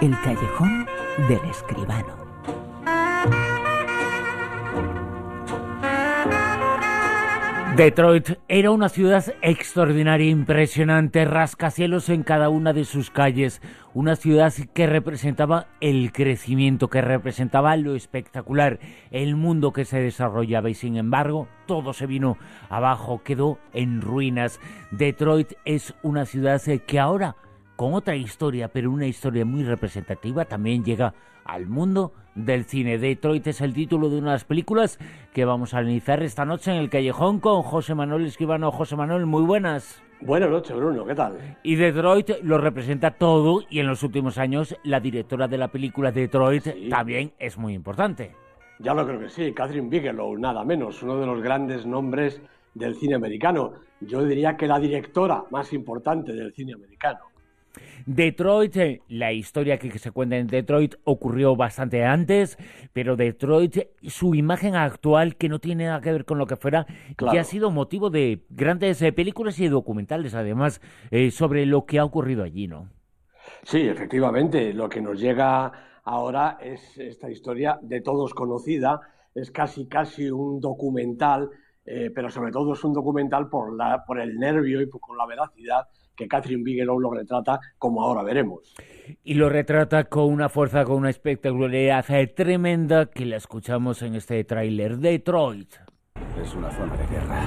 El callejón del escribano. Detroit era una ciudad extraordinaria, impresionante, rascacielos en cada una de sus calles, una ciudad que representaba el crecimiento, que representaba lo espectacular, el mundo que se desarrollaba y sin embargo todo se vino abajo, quedó en ruinas. Detroit es una ciudad que ahora, con otra historia, pero una historia muy representativa, también llega al mundo del cine. Detroit es el título de unas películas que vamos a analizar esta noche en el Callejón con José Manuel Escribano. José Manuel, muy buenas. Buenas noches, Bruno, ¿qué tal? Y Detroit lo representa todo y en los últimos años la directora de la película Detroit también es muy importante. Ya lo creo que sí, Catherine Bigelow, nada menos, uno de los grandes nombres del cine americano. Yo diría que la directora más importante del cine americano. Detroit, eh, la historia que se cuenta en Detroit ocurrió bastante antes, pero Detroit, su imagen actual, que no tiene nada que ver con lo que fuera, ya ha sido motivo de grandes eh, películas y documentales, además, eh, sobre lo que ha ocurrido allí, ¿no? Sí, efectivamente, lo que nos llega ahora es esta historia de todos conocida, es casi, casi un documental, pero sobre todo es un documental por, la, por el nervio y por, con la veracidad que Catherine Bigelow lo retrata, como ahora veremos. Y lo retrata con una fuerza, con una espectacularidad tremenda que la escuchamos en este tráiler Detroit. Es una zona de guerra.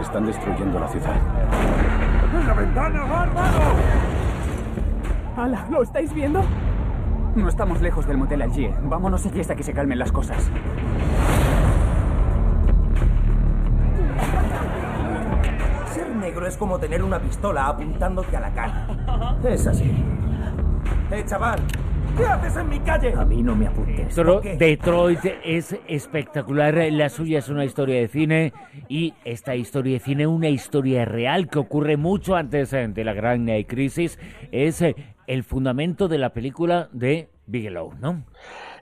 Están destruyendo la ciudad. ¡En la ventana, bárbaro! ¡Hala! ¿Lo estáis viendo? No estamos lejos del motel Algier. Vámonos allí hasta que se calmen las cosas. Negro es como tener una pistola apuntándote a la cara. Es así. ¡Eh, chaval! ¿Qué haces en mi calle? A mí no me apuntes. Detroit es espectacular. La suya es una historia de cine y esta historia de cine, una historia real que ocurre mucho antes eh, de la gran eh, crisis, es eh, el fundamento de la película de Bigelow, ¿no?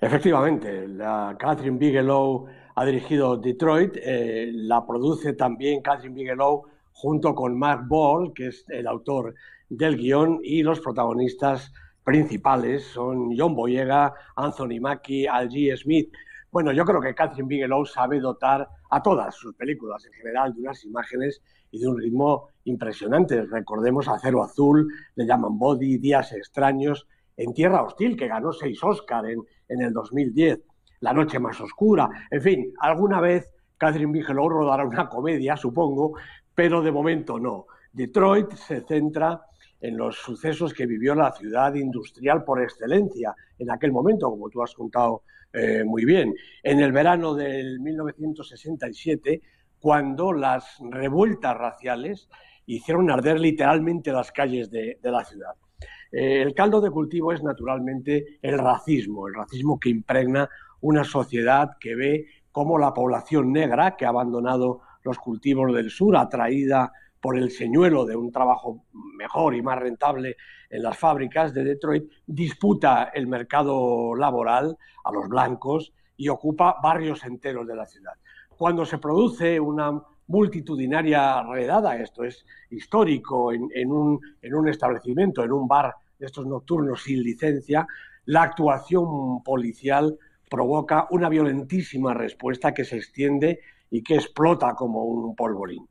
Efectivamente, la Catherine Bigelow ha dirigido Detroit, la produce también Catherine Bigelow junto con Mark Ball, que es el autor del guion, y los protagonistas principales son John Boyega, Anthony Mackie, Algie Smith. Bueno, yo creo que Catherine Bigelow sabe dotar a todas sus películas en general de unas imágenes y de un ritmo impresionante. Recordemos Acero Azul, Le llaman Body, Días Extraños, En Tierra Hostil, que ganó seis Oscar en, en el 2010, La Noche Más Oscura. En fin, alguna vez Catherine Bigelow rodará una comedia, supongo, pero de momento no. Detroit se centra en los sucesos que vivió la ciudad industrial por excelencia en aquel momento, como tú has contado eh, muy bien. En el verano del 1967, cuando las revueltas raciales hicieron arder literalmente las calles de, la ciudad. Eh, el caldo de cultivo es naturalmente el racismo, el racismo que impregna una sociedad que ve cómo la población negra, que ha abandonado los cultivos del sur, atraída por el señuelo de un trabajo mejor y más rentable en las fábricas de Detroit, disputa el mercado laboral a los blancos y ocupa barrios enteros de la ciudad. Cuando se produce una multitudinaria redada, esto es histórico, en, un, en un establecimiento, en un bar de estos nocturnos sin licencia, la actuación policial provoca una violentísima respuesta que se extiende y que explota como un polvorín.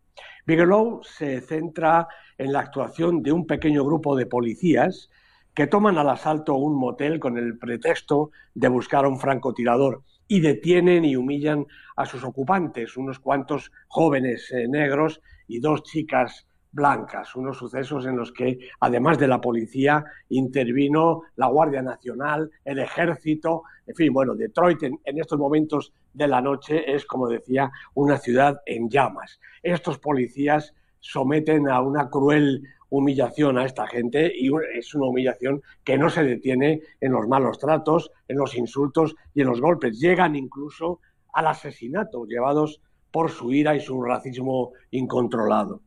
Bigelow se centra en la actuación de un pequeño grupo de policías que toman al asalto un motel con el pretexto de buscar a un francotirador y detienen y humillan a sus ocupantes, unos cuantos jóvenes eh, negros y dos chicas blancas, unos sucesos en los que, además de la policía, intervino la Guardia Nacional, el Ejército, en fin, bueno, Detroit en, estos momentos de la noche es, como decía, una ciudad en llamas. Estos policías someten a una cruel humillación a esta gente y es una humillación que no se detiene en los malos tratos, en los insultos y en los golpes. Llegan incluso al asesinato, llevados por su ira y su racismo incontrolado.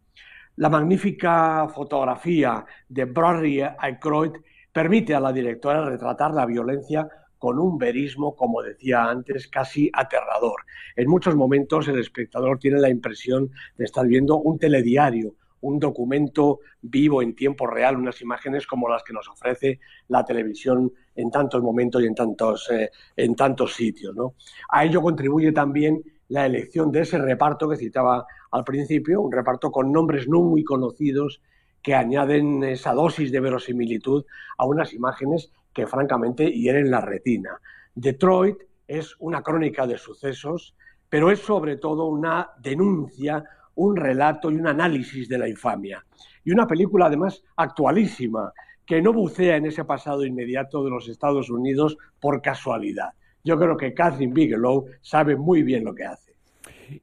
La magnífica fotografía de Bradley Aykroyd permite a la directora retratar la violencia con un verismo, como decía antes, casi aterrador. En muchos momentos el espectador tiene la impresión de estar viendo un telediario, un documento vivo en tiempo real, unas imágenes como las que nos ofrece la televisión en tantos momentos y en tantos, eh, en tantos sitios. ¿no? A ello contribuye también la elección de ese reparto que citaba al principio, un reparto con nombres no muy conocidos que añaden esa dosis de verosimilitud a unas imágenes que francamente hieren la retina. Detroit es una crónica de sucesos, pero es sobre todo una denuncia, un relato y un análisis de la infamia. Y una película además actualísima, que no bucea en ese pasado inmediato de los Estados Unidos por casualidad. Yo creo que Catherine Bigelow sabe muy bien lo que hace.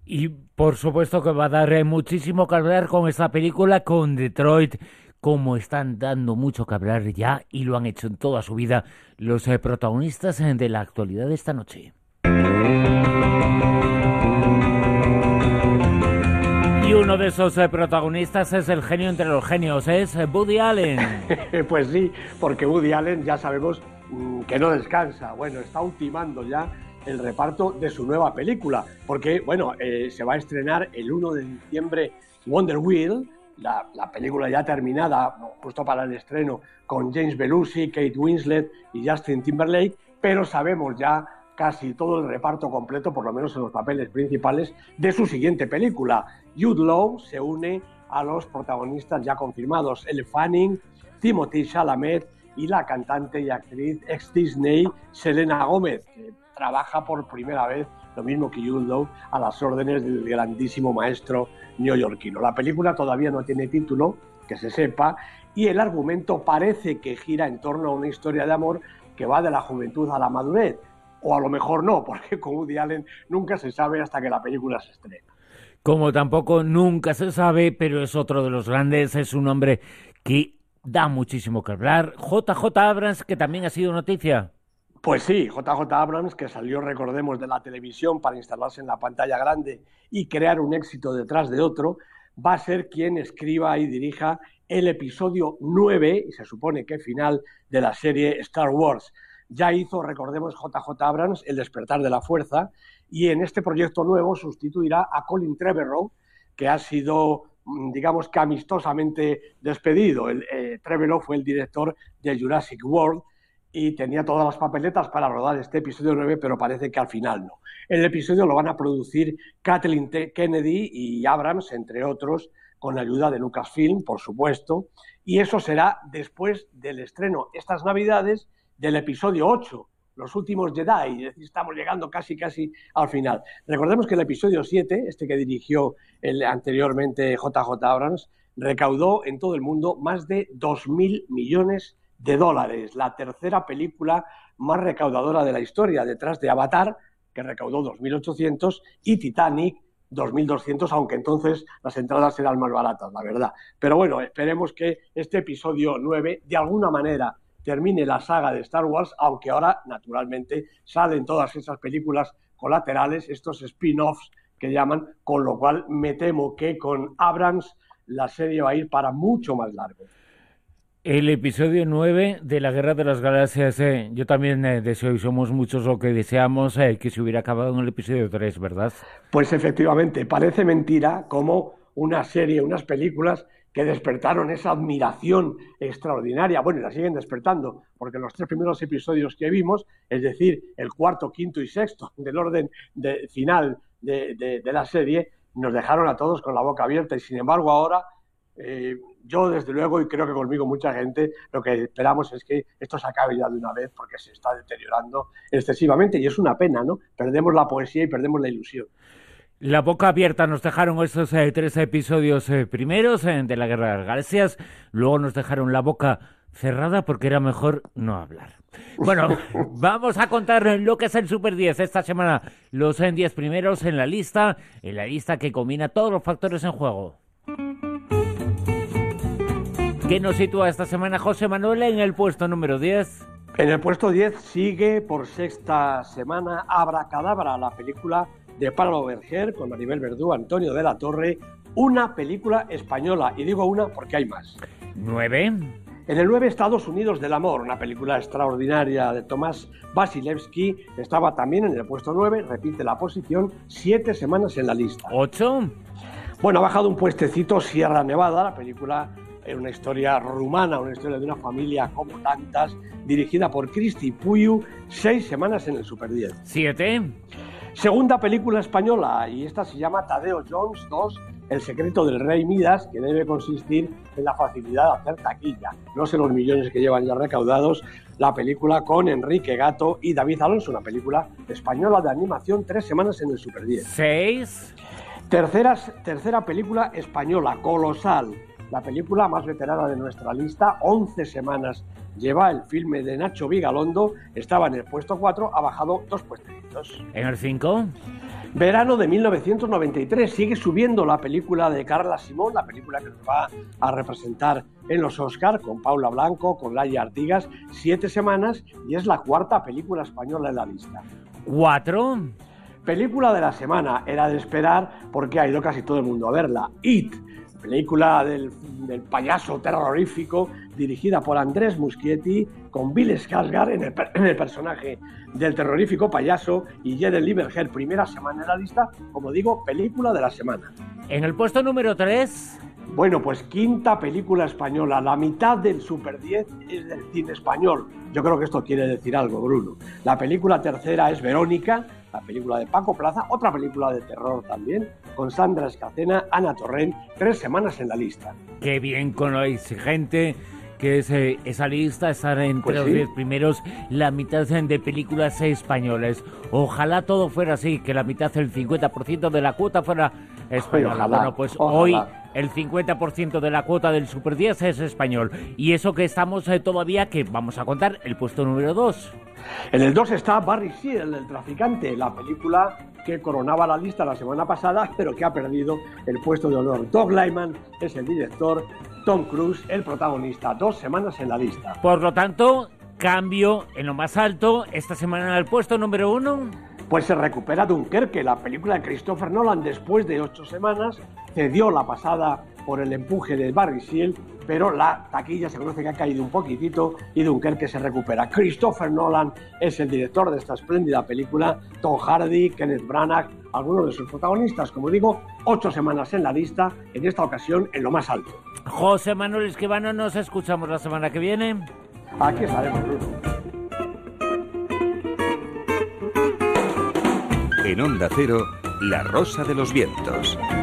Y por supuesto que va a dar eh, muchísimo que hablar con esta película, con Detroit, como están dando mucho que hablar ya y lo han hecho en toda su vida los eh, protagonistas eh, de la actualidad de esta noche. Uno de esos protagonistas es el genio entre los genios, es Woody Allen. pues sí, porque Woody Allen ya sabemos mm, que no descansa. Bueno, está ultimando ya el reparto de su nueva película, porque, bueno, eh, se va a estrenar el 1 de diciembre Wonder Wheel, la, película ya terminada, justo para el estreno, con James Belushi, Kate Winslet y Justin Timberlake, pero sabemos ya casi todo el reparto completo, por lo menos en los papeles principales, de su siguiente película. Jude Law se une a los protagonistas ya confirmados, El Fanning, Timothy Chalamet y la cantante y actriz ex Disney Selena Gómez, trabaja por primera vez, lo mismo que Jude a las órdenes del grandísimo maestro neoyorquino. La película todavía no tiene título, que se sepa, y el argumento parece que gira en torno a una historia de amor que va de la juventud a la madurez. O a lo mejor no, porque con Woody Allen nunca se sabe hasta que la película se estrena. Como tampoco nunca se sabe, pero es otro de los grandes, es un hombre que da muchísimo que hablar. JJ Abrams, que también ha sido noticia. Pues sí, JJ Abrams, que salió, recordemos, de la televisión para instalarse en la pantalla grande y crear un éxito detrás de otro, va a ser quien escriba y dirija el episodio 9, y se supone que final, de la serie Star Wars. Ya hizo, recordemos, JJ Abrams El despertar de la fuerza, y en este proyecto nuevo sustituirá a Colin Trevorrow, que ha sido mm, digamos que amistosamente despedido. El, eh, Trevorrow fue el director de Jurassic World y tenía todas las papeletas para rodar este episodio 9, pero parece que al final no. El episodio lo van a producir Kathleen Kennedy y Abrams, entre otros, con la ayuda de Lucasfilm, por supuesto, y eso será después del estreno estas Navidades del episodio 8, Los últimos Jedi, estamos llegando casi casi al final. Recordemos que el episodio 7, este que dirigió el, anteriormente JJ Abrams, recaudó en todo el mundo más de 2.000 millones de de dólares, la tercera película más recaudadora de la historia, detrás de Avatar, que recaudó 2.800, y Titanic, 2.200, aunque entonces las entradas eran más baratas, la verdad. Pero bueno, esperemos que este episodio 9, de alguna manera, termine la saga de Star Wars, aunque ahora, naturalmente, salen todas esas películas colaterales, estos spin-offs que llaman, con lo cual me temo que con Abrams la serie va a ir para mucho más largo. El episodio 9 de la Guerra de las Galaxias, eh, yo también eh, deseo y somos muchos lo que deseamos eh, que se hubiera acabado en el episodio 3, ¿verdad? Pues efectivamente, parece mentira como una serie, unas películas que despertaron esa admiración extraordinaria, bueno, y la siguen despertando, porque los tres primeros episodios que vimos, es decir, el cuarto, quinto y sexto del orden de, final de, de la serie, nos dejaron a todos con la boca abierta y sin embargo ahora eh, yo, desde luego, y creo que conmigo mucha gente, lo que esperamos es que esto se acabe ya de una vez porque se está deteriorando excesivamente y es una pena, ¿no? Perdemos la poesía y perdemos la ilusión. La boca abierta nos dejaron estos eh, tres episodios eh, primeros de la Guerra de las Galaxias, luego nos dejaron la boca cerrada porque era mejor no hablar. Bueno, vamos a contar lo que es el Super 10 esta semana. Los 10 primeros en la lista, en la lista que combina todos los factores en juego. ¿Qué nos sitúa esta semana José Manuel en el puesto número 10? En el puesto 10 sigue por sexta semana Abracadabra, la película de Pablo Berger con Maribel Verdú, Antonio de la Torre, una película española. Y digo una porque hay más. ¿Nueve? En el 9 Estados Unidos del Amor, una película extraordinaria de Tomás Vasilevsky, estaba también en el puesto 9, repite la posición, siete semanas en la lista. ¿Ocho? Bueno, ha bajado un puestecito Sierra Nevada, la película era una historia rumana, una historia de una familia como tantas, dirigida por Cristi Puyu, seis semanas en el Super 10. Siete. Segunda película española, y esta se llama Tadeo Jones 2, El secreto del rey Midas, que debe consistir en la facilidad de hacer taquilla. No sé los millones que llevan ya recaudados, la película con Enrique Gato y David Alonso, una película española de animación, tres semanas en el Super 10. Seis. Tercera, tercera película española, Colosal, la película más veterana de nuestra lista, 11 semanas lleva el filme de Nacho Vigalondo, estaba en el puesto 4, ha bajado dos puestecitos. En el 5. Verano de 1993, sigue subiendo la película de Carla Simón, la película que nos va a representar en los Oscars, con Paula Blanco, con Laia Artigas, siete semanas, y es la cuarta película española en la lista. 4. Película de la semana, era de esperar porque ha ido casi todo el mundo a verla. It, película del, del payaso terrorífico dirigida por Andrés Muschietti con Bill Skarsgård en el, en el personaje del terrorífico payaso y Jared Lieberher, primera semana en la lista, como digo, película de la semana. En el puesto número 3. Bueno, pues quinta película española, la mitad del Super 10 es del cine español. Yo creo que esto quiere decir algo, Bruno. La película tercera es Verónica, la película de Paco Plaza, otra película de terror también, con Sandra Escacena, Ana Torrent, tres semanas en la lista. Qué bien con lo exigente que es eh, esa lista, estar entre Pues los sí. 10 primeros, la mitad de películas españolas. Ojalá todo fuera así, que la mitad, el 50% de la cuota fuera española. ojalá, bueno, pues ojalá. hoy el 50% de la cuota del Super 10 es español. Y eso que estamos eh, todavía, que vamos a contar, el puesto número 2. En el 2 está Barry Seal, el traficante, la película que coronaba la lista la semana pasada, pero que ha perdido el puesto de honor. Doug Lyman es el director, Tom Cruise el protagonista, dos semanas en la lista. Por lo tanto, cambio en lo más alto, esta semana el puesto número 1. Pues se recupera Dunkerque, la película de Christopher Nolan después de ocho semanas, cedió la pasada por el empuje de Barry Seal, pero la taquilla se conoce que ha caído un poquitito y Dunkerque se recupera. Christopher Nolan es el director de esta espléndida película, Tom Hardy, Kenneth Branagh, algunos de sus protagonistas, como digo, ocho semanas en la lista, en esta ocasión en lo más alto. José Manuel Esquivano, nos escuchamos la semana que viene. Aquí estaremos, Bruno. En Onda Cero, La Rosa de los Vientos.